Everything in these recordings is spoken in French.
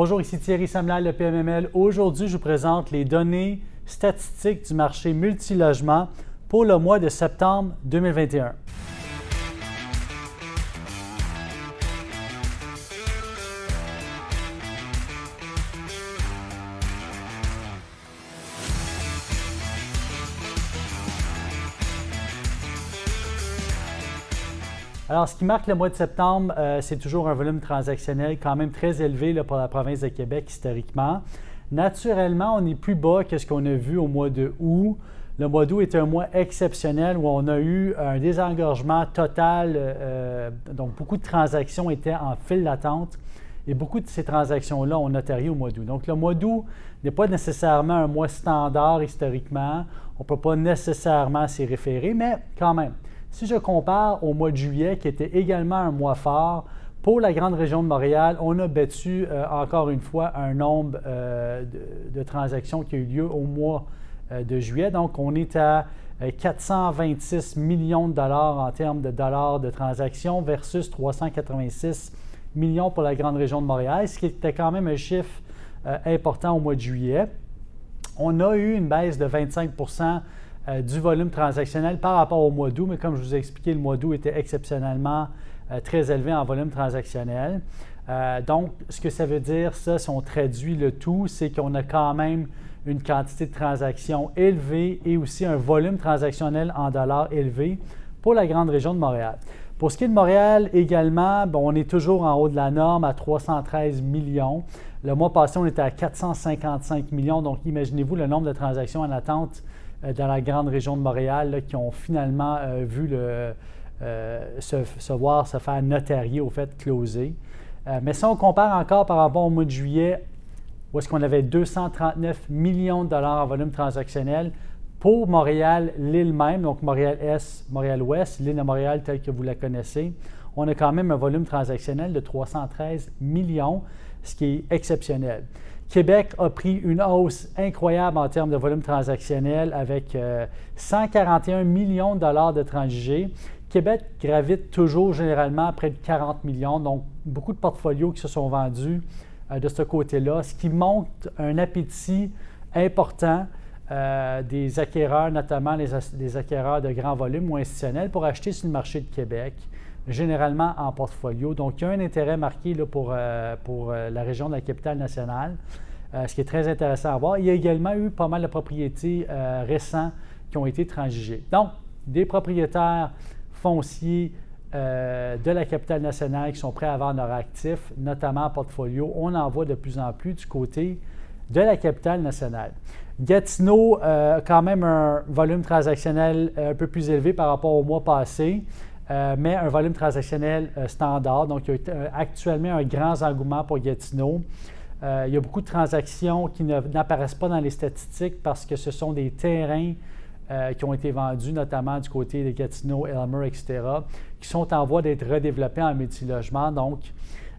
Bonjour, ici Thierry Samlal, le PMML. Aujourd'hui, je vous présente les données statistiques du marché multilogement pour le mois de septembre 2021. Alors, ce qui marque le mois de septembre, euh, c'est toujours un volume transactionnel quand même très élevé pour la province de Québec historiquement. Naturellement, on est plus bas que ce qu'on a vu au mois de août. Le mois d'août était un mois exceptionnel où on a eu un désengorgement total. Euh, donc, beaucoup de transactions étaient en file d'attente et beaucoup de ces transactions-là ont notarié au mois d'août. Donc, le mois d'août n'est pas nécessairement un mois standard historiquement. On ne peut pas nécessairement s'y référer, mais quand même. Si je compare au mois de juillet, qui était également un mois fort, pour la grande région de Montréal, on a battu euh, encore une fois un nombre euh, de, transactions qui a eu lieu au mois euh, de juillet. Donc, on est à 426 millions de dollars en termes de dollars de transactions versus 386 millions pour la grande région de Montréal, ce qui était quand même un chiffre important au mois de juillet. On a eu une baisse de 25 euh, du volume transactionnel par rapport au mois d'août, mais comme je vous ai expliqué, le mois d'août était exceptionnellement euh, très élevé en volume transactionnel. Euh, donc, ce que ça veut dire, ça, si on traduit le tout, c'est qu'on a quand même une quantité de transactions élevée et aussi un volume transactionnel en dollars élevé pour la grande région de Montréal. Pour ce qui est de Montréal également, on est toujours en haut de la norme à 313 millions. Le mois passé, on était à 455 millions. Donc, imaginez-vous le nombre de transactions en attente dans la grande région de Montréal qui ont finalement euh, vu euh, se, voir se faire notarier au fait closer. mais si on compare encore par rapport au mois de juillet, où est-ce qu'on avait 239 millions de dollars en volume transactionnel pour Montréal, l'île même, donc Montréal-Est, Montréal-Ouest, l'île de Montréal telle que vous la connaissez, on a quand même un volume transactionnel de 313 millions, ce qui est exceptionnel. Québec a pris une hausse incroyable en termes de volume transactionnel avec 141 euh, millions de dollars de transigés. Québec gravite toujours généralement à près de 40 millions, donc beaucoup de portfolios qui se sont vendus euh, de ce côté-là, ce qui montre un appétit important euh, des acquéreurs, notamment les, les, acquéreurs de grand volume ou institutionnels, pour acheter sur le marché de Québec, généralement en portfolio. Donc, il y a un intérêt marqué là, pour, euh, pour euh, la région de la capitale nationale, ce qui est très intéressant à voir. Il y a également eu pas mal de propriétés récents qui ont été transigées. Donc, des propriétaires fonciers de la capitale nationale qui sont prêts à vendre leurs actifs, notamment en portfolio, on en voit de plus en plus du côté de la capitale nationale. Gatineau a quand même un volume transactionnel euh, un peu plus élevé par rapport au mois passé, euh, mais un volume transactionnel euh, standard. Donc, il y a actuellement un grand engouement pour Gatineau. il y a beaucoup de transactions qui n'apparaissent pas dans les statistiques parce que ce sont des terrains qui ont été vendus, notamment du côté de Gatineau, Elmer, etc., qui sont en voie d'être redéveloppés en multilogement. Donc,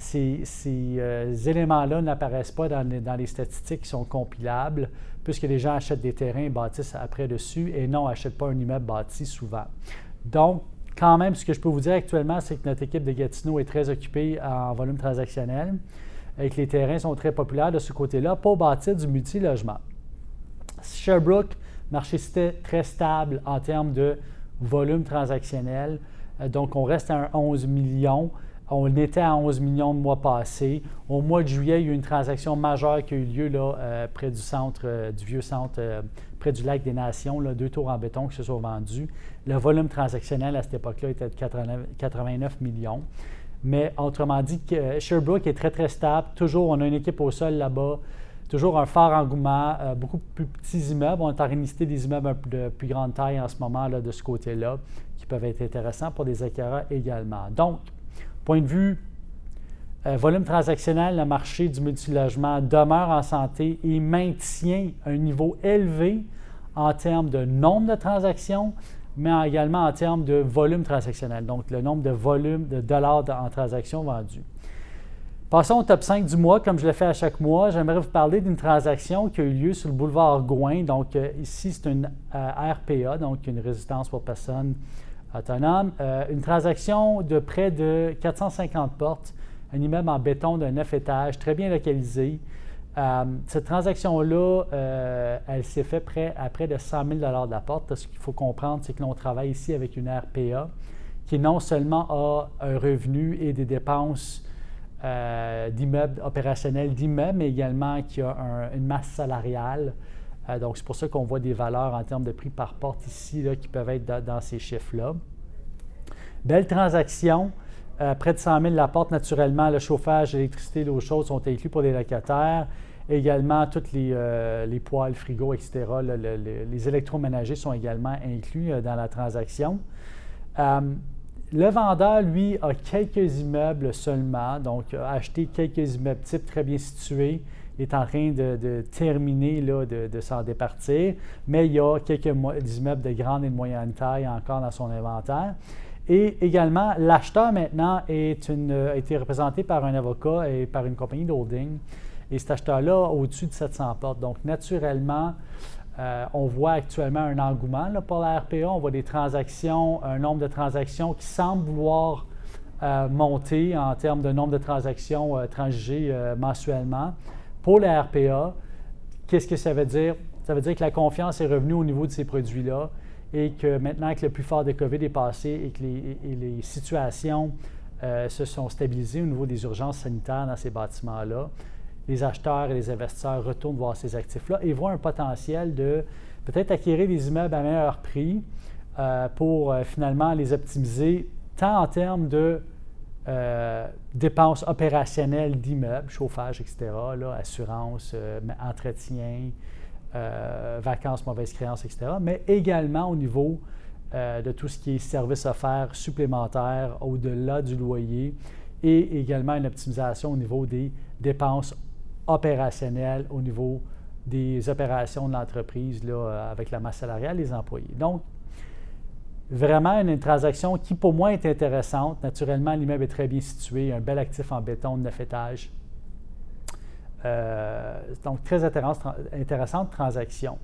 ces, euh, éléments-là n'apparaissent pas dans les, statistiques qui sont compilables, puisque les gens achètent des terrains et bâtissent après dessus et non, n'achètent pas un immeuble bâti souvent. Donc, quand même, ce que je peux vous dire actuellement, c'est que notre équipe de Gatineau est très occupée en volume transactionnel et que les terrains sont très populaires de ce côté-là pour bâtir du multilogement. Sherbrooke, marché très stable en termes de volume transactionnel. Euh, donc, on reste à 11 millions. On était à 11 millions de mois passés. Au mois de juillet, il y a eu une transaction majeure qui a eu lieu euh, près du centre, euh, du vieux centre, euh, près du lac des Nations, deux tours en béton qui se sont vendus. Le volume transactionnel à cette époque-là était de 89 millions. Mais autrement dit, Sherbrooke est très, très stable. Toujours, on a une équipe au sol là-bas. Toujours un fort engouement, beaucoup plus petits immeubles. On est en des immeubles de plus grande taille en ce moment là, de ce côté-là, qui peuvent être intéressants pour des acquéreurs également. Donc, Point de vue euh, volume transactionnel, le marché du multilogement demeure en santé et maintient un niveau élevé en termes de nombre de transactions, mais également en termes de volume transactionnel, donc le nombre de volumes de dollars en transactions vendues. Passons au top 5 du mois, comme je le fais à chaque mois. J'aimerais vous parler d'une transaction qui a eu lieu sur le boulevard Gouin. Donc, euh, ici, c'est une euh, RPA, donc une résistance pour personnes autonome. Euh, une transaction de près de 450 portes un immeuble en béton de 9 étages, très bien localisé. Euh, cette transaction-là, euh, elle s'est faite près, à près de 100 000 de la porte. Ce qu'il faut comprendre, c'est que l'on travaille ici avec une RPA qui non seulement a un revenu et des dépenses d'immeubles opérationnels d'immeubles, mais également qui a une masse salariale. Donc, c'est pour ça qu'on voit des valeurs en termes de prix par porte ici qui peuvent être dans ces chiffres-là. Belle transaction. Euh, près de 100 000 la porte, naturellement, le chauffage, l'électricité, l'eau chaude sont inclus pour les locataires. Également, tous les, euh, les, poêles, frigos, etc., les électroménagers sont également inclus euh, dans la transaction. le vendeur, lui, a quelques immeubles seulement, donc a acheté quelques immeubles types très bien situés. Est en train de, terminer là, de, s'en départir, mais il y a quelques immeubles de grande et de moyenne taille encore dans son inventaire. Et également, l'acheteur maintenant est a été représenté par un avocat et par une compagnie de holding. Et cet acheteur-là au-dessus de 700 portes. Donc, naturellement, euh, on voit actuellement un engouement pour la RPA. On voit des transactions, un nombre de transactions qui semble vouloir euh, monter en termes de nombre de transactions euh, transigées mensuellement. Pour la RPA, qu'est-ce que ça veut dire? Ça veut dire que la confiance est revenue au niveau de ces produits-là et que maintenant que le plus fort de COVID est passé et que les, situations euh, se sont stabilisées au niveau des urgences sanitaires dans ces bâtiments-là, les acheteurs et les investisseurs retournent voir ces actifs-là et voient un potentiel de peut-être acquérir des immeubles à meilleur prix euh, pour euh, finalement les optimiser tant en termes de dépenses opérationnelles d'immeubles, chauffage, etc., assurance, entretien, euh, vacances, mauvaises créances, etc., mais également au niveau euh, de tout ce qui est services offerts supplémentaires au-delà du loyer et également une optimisation au niveau des dépenses opérationnelles, au niveau des opérations de l'entreprise euh, avec la masse salariale des employés. Donc, vraiment une transaction qui pour moi est intéressante. Naturellement, l'immeuble est très bien situé, un bel actif en béton de 9 étages. Euh, donc, très intéressante transaction.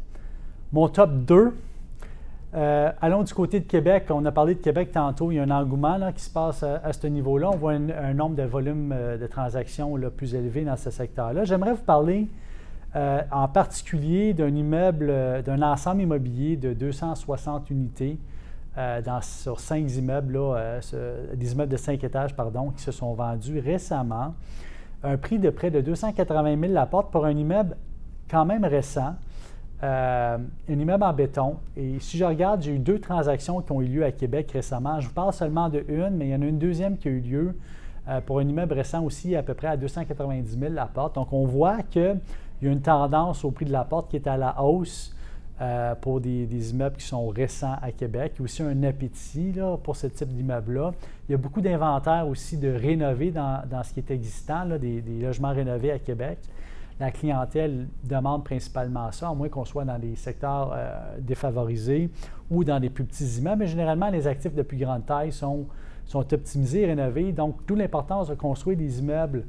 Mon top 2, euh, allons du côté de Québec. On a parlé de Québec tantôt. Il y a un engouement qui se passe à, ce niveau-là. On voit un, nombre de volumes euh, de transactions plus élevé dans ce secteur-là. J'aimerais vous parler en particulier d'un immeuble, d'un ensemble immobilier de 260 unités dans, sur cinq immeubles, des immeubles de cinq étages, pardon, qui se sont vendus récemment un prix de près de 280 000 la porte pour un immeuble quand même récent, euh, un immeuble en béton. Et si je regarde, j'ai eu deux transactions qui ont eu lieu à Québec récemment. Je vous parle seulement de une, mais il y en a une deuxième qui a eu lieu euh, pour un immeuble récent aussi à peu près à 290 000 la porte. Donc on voit qu'il y a une tendance au prix de la porte qui est à la hausse euh, pour des, immeubles qui sont récents à Québec. Il y a aussi un appétit pour ce type d'immeuble-là. Il y a beaucoup d'inventaires aussi de rénover dans, ce qui est existant, des, logements rénovés à Québec. La clientèle demande principalement ça, à moins qu'on soit dans des secteurs euh, défavorisés ou dans des plus petits immeubles. Mais généralement, les actifs de plus grande taille sont, optimisés rénovés. Donc, d'où l'importance de construire des immeubles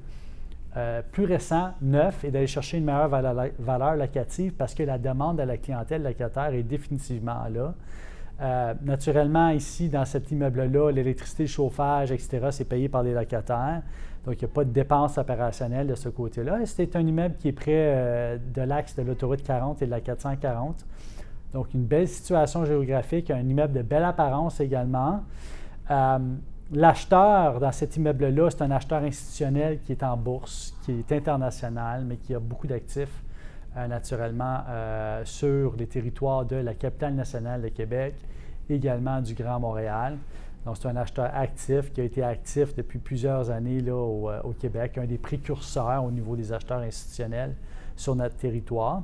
euh, plus récent, neuf, et d'aller chercher une meilleure valeur, locative parce que la demande de la clientèle locataire est définitivement là. Euh, naturellement, ici, dans cet immeuble-là, l'électricité, le chauffage, etc., c'est payé par les locataires. Donc, il n'y a pas de dépenses opérationnelles de ce côté-là. C'est un immeuble qui est près euh, de l'axe de l'autoroute 40 et de la 440. Donc, une belle situation géographique, un immeuble de belle apparence également. L'acheteur dans cet immeuble-là, c'est un acheteur institutionnel qui est en bourse, qui est international, mais qui a beaucoup d'actifs euh, naturellement euh, sur les territoires de la capitale nationale de Québec, également du Grand Montréal. Donc, c'est un acheteur actif qui a été actif depuis plusieurs années là, au, euh, au, Québec, un des précurseurs au niveau des acheteurs institutionnels sur notre territoire.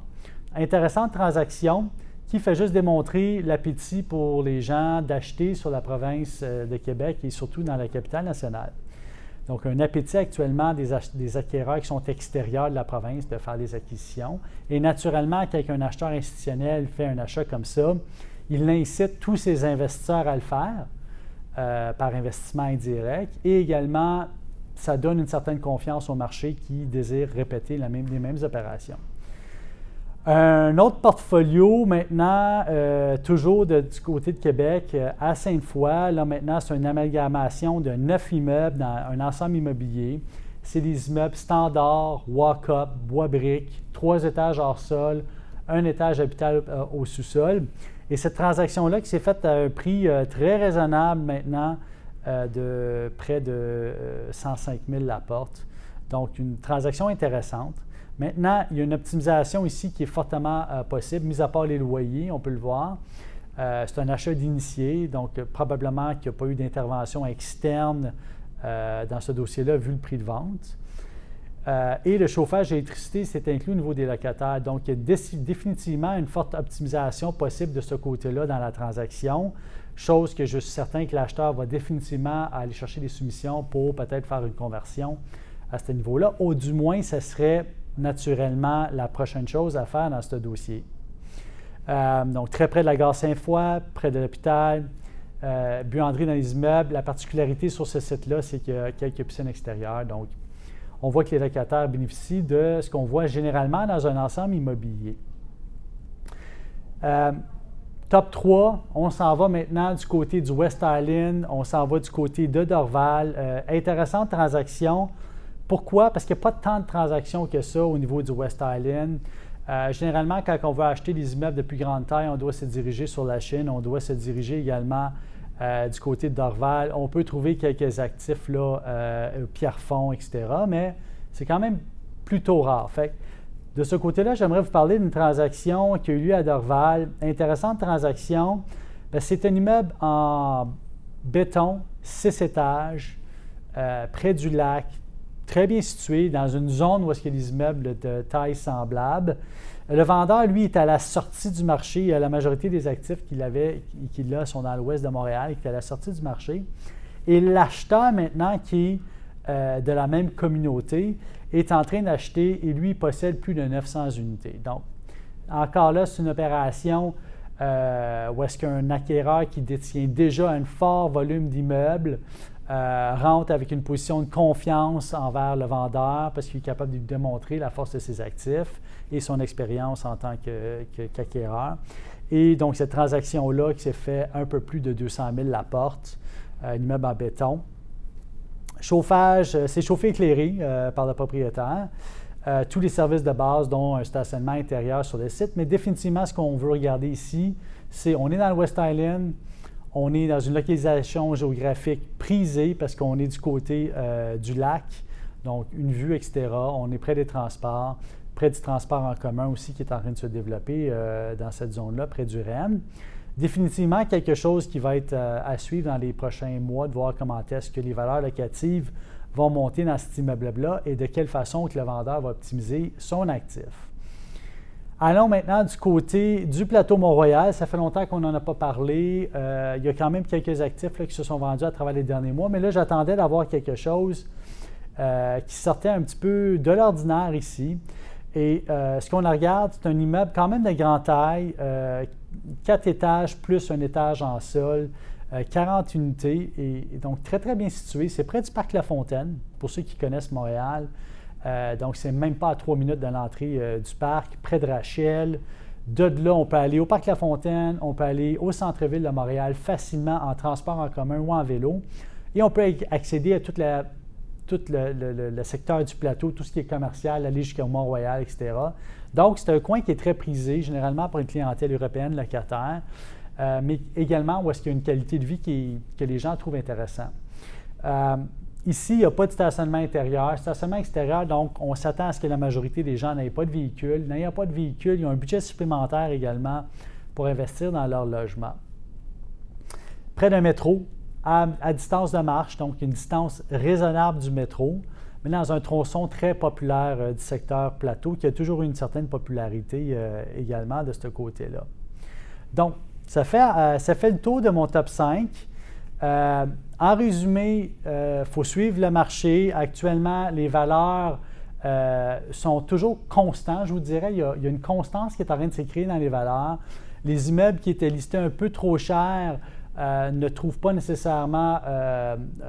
Intéressante transaction qui fait juste démontrer l'appétit pour les gens d'acheter sur la province euh, de Québec et surtout dans la capitale nationale. Donc, un appétit actuellement des, acquéreurs qui sont extérieurs de la province de faire des acquisitions. Et naturellement, quand un acheteur institutionnel fait un achat comme ça, il incite tous ses investisseurs à le faire euh, par investissement indirect et également, ça donne une certaine confiance au marché qui désire répéter les mêmes opérations. Un autre portfolio maintenant, euh, toujours du côté de Québec, euh, à Sainte-Foy. Là maintenant, c'est une amalgamation de neuf immeubles dans un ensemble immobilier. c'est des immeubles standards, walk-up, bois briques, trois étages hors sol, un étage habitable euh, au sous-sol. Et cette transaction-là qui s'est faite à un prix euh, très raisonnable maintenant, de près de 105 000 la porte. Donc, une transaction intéressante. Maintenant, il y a une optimisation ici qui est fortement possible, mis à part les loyers, on peut le voir. c'est un achat d'initié, donc probablement qu'il n'y a pas eu d'intervention externe dans ce dossier-là, vu le prix de vente. Euh, et le chauffage et l'électricité, c'est inclus au niveau des locataires. Donc, il y a définitivement une forte optimisation possible de ce côté-là dans la transaction, chose que je suis certain que l'acheteur va définitivement aller chercher des soumissions pour peut-être faire une conversion à ce niveau-là. Ou du moins, ce serait naturellement la prochaine chose à faire dans ce dossier. Euh, donc, très près de la gare Saint-Foy, près de l'hôpital, euh, buanderie dans les immeubles. La particularité sur ce site-là, c'est qu'il y a quelques piscines extérieures. Donc, on voit que les locataires bénéficient de ce qu'on voit généralement dans un ensemble immobilier. Euh, top 3, on s'en va maintenant du côté du West Island, on s'en va du côté de Dorval. Euh, intéressante transaction. Pourquoi? Parce qu'il n'y a pas tant de transactions que ça au niveau du West Island. Euh, généralement, quand on veut acheter des immeubles de plus grande taille, on doit se diriger sur la Chine, on doit se diriger également euh, du côté de Dorval. On peut trouver quelques actifs, là, euh, Pierrefonds, etc., mais c'est quand même plutôt rare. Fait de ce côté-là, j'aimerais vous parler d'une transaction qui a eu lieu à Dorval. Intéressante transaction. Ben, c'est un immeuble en béton, six étages, euh, près du lac, très bien situé, dans une zone où il y a des immeubles de taille semblable. Le vendeur, lui, est à la sortie du marché. La majorité des actifs qu'il avait, qu'il a, sont dans l'ouest de Montréal, qui est à la sortie du marché. Et l'acheteur, maintenant, qui est euh, de la même communauté, est en train d'acheter et lui possède plus de 900 unités. Donc, encore là, c'est une opération euh, où est-ce qu'un acquéreur qui détient déjà un fort volume d'immeubles euh, rentre avec une position de confiance envers le vendeur parce qu'il est capable de lui démontrer la force de ses actifs et son expérience en tant qu'acquéreur. et donc, cette transaction-là qui s'est fait un peu plus de 200 000 la porte, euh, un immeuble en béton. Chauffage, euh, c'est chauffé éclairé par le propriétaire. tous les services de base, dont un stationnement intérieur sur le site. Mais définitivement, ce qu'on veut regarder ici, c'est on est dans le West Island, on est dans une localisation géographique prisée parce qu'on est du côté euh, du lac, donc une vue, etc. On est près des transports, près du transport en commun aussi qui est en train de se développer euh, dans cette zone-là, près du Rennes. Définitivement quelque chose qui va être euh, à suivre dans les prochains mois, de voir comment est-ce que les valeurs locatives vont monter dans cet immeuble-là et de quelle façon que le vendeur va optimiser son actif. Allons maintenant du côté du plateau Mont-Royal. Ça fait longtemps qu'on n'en a pas parlé. Euh, il y a quand même quelques actifs qui se sont vendus à travers les derniers mois, mais là, j'attendais d'avoir quelque chose euh, qui sortait un petit peu de l'ordinaire ici. Et euh, ce qu'on regarde, c'est un immeuble quand même de grande taille, quatre étages plus un étage en sol, 40 unités, et, donc très, très bien situé. C'est près du parc La Fontaine, pour ceux qui connaissent Montréal. Euh, donc, c'est même pas à trois minutes de l'entrée euh, du parc, près de Rachel. De là, on peut aller au Parc La Fontaine, on peut aller au centre-ville de Montréal facilement en transport en commun ou en vélo. Et on peut accéder à tout le, secteur du plateau, tout ce qui est commercial, aller jusqu'au Mont-Royal, etc. Donc, c'est un coin qui est très prisé, généralement pour une clientèle européenne locataire, euh, mais également où est-ce qu'il y a une qualité de vie que les gens trouvent intéressant. Ici, il n'y a pas de stationnement intérieur. Stationnement extérieur, donc, on s'attend à ce que la majorité des gens n'aient pas de véhicule. N'ayant pas de véhicule, ils ont un budget supplémentaire également pour investir dans leur logement. Près d'un métro, à, distance de marche, donc une distance raisonnable du métro, mais dans un tronçon très populaire euh, du secteur plateau, qui a toujours une certaine popularité euh, également de ce côté-là. Donc, ça fait, euh, ça fait le tour de mon top 5. En résumé, il euh, faut suivre le marché. Actuellement, les valeurs euh, sont toujours constantes, je vous dirais. Il y, a, une constance qui est en train de s'écrire dans les valeurs. Les immeubles qui étaient listés un peu trop chers euh, ne trouvent pas nécessairement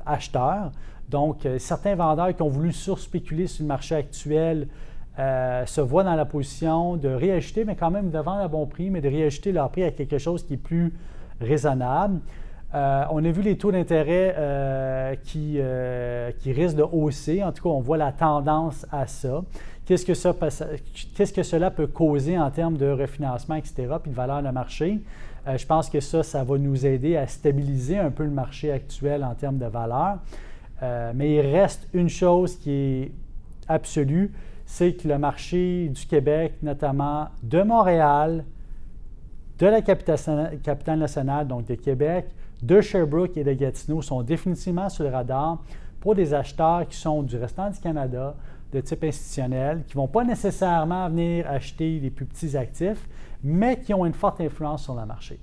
acheteurs. Donc, certains vendeurs qui ont voulu surspéculer sur le marché actuel se voient dans la position de réajuster, mais quand même de vendre à bon prix, mais de réajuster leur prix à quelque chose qui est plus raisonnable. Euh, on a vu les taux d'intérêt euh, qui, qui, risquent de hausser. En tout cas, on voit la tendance à ça, qu'est-ce que cela peut causer en termes de refinancement, etc., puis de valeur de marché? je pense que ça, ça va nous aider à stabiliser un peu le marché actuel en termes de valeur. mais il reste une chose qui est absolue, c'est que le marché du Québec, notamment de Montréal, de la capitale nationale, donc de Québec, de Sherbrooke et de Gatineau, sont définitivement sur le radar pour des acheteurs qui sont du restant du Canada, de type institutionnel, qui ne vont pas nécessairement venir acheter les plus petits actifs, mais qui ont une forte influence sur le marché.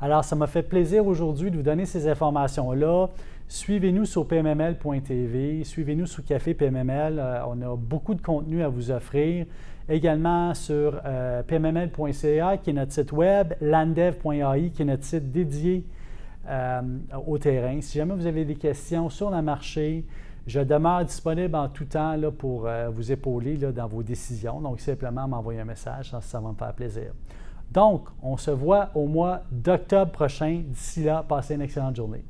Alors, ça m'a fait plaisir aujourd'hui de vous donner ces informations-là. Suivez-nous sur pmml.tv, suivez-nous sur Café PMML. Euh, on a beaucoup de contenu à vous offrir. Également sur euh, pmml.ca, qui est notre site web, landev.ai, qui est notre site dédié au terrain. Si jamais vous avez des questions sur le marché, je demeure disponible en tout temps là, pour vous épauler là, dans vos décisions. Donc, simplement m'envoyer un message, ça, ça va me faire plaisir. Donc, on se voit au mois d'octobre prochain. D'ici là, passez une excellente journée.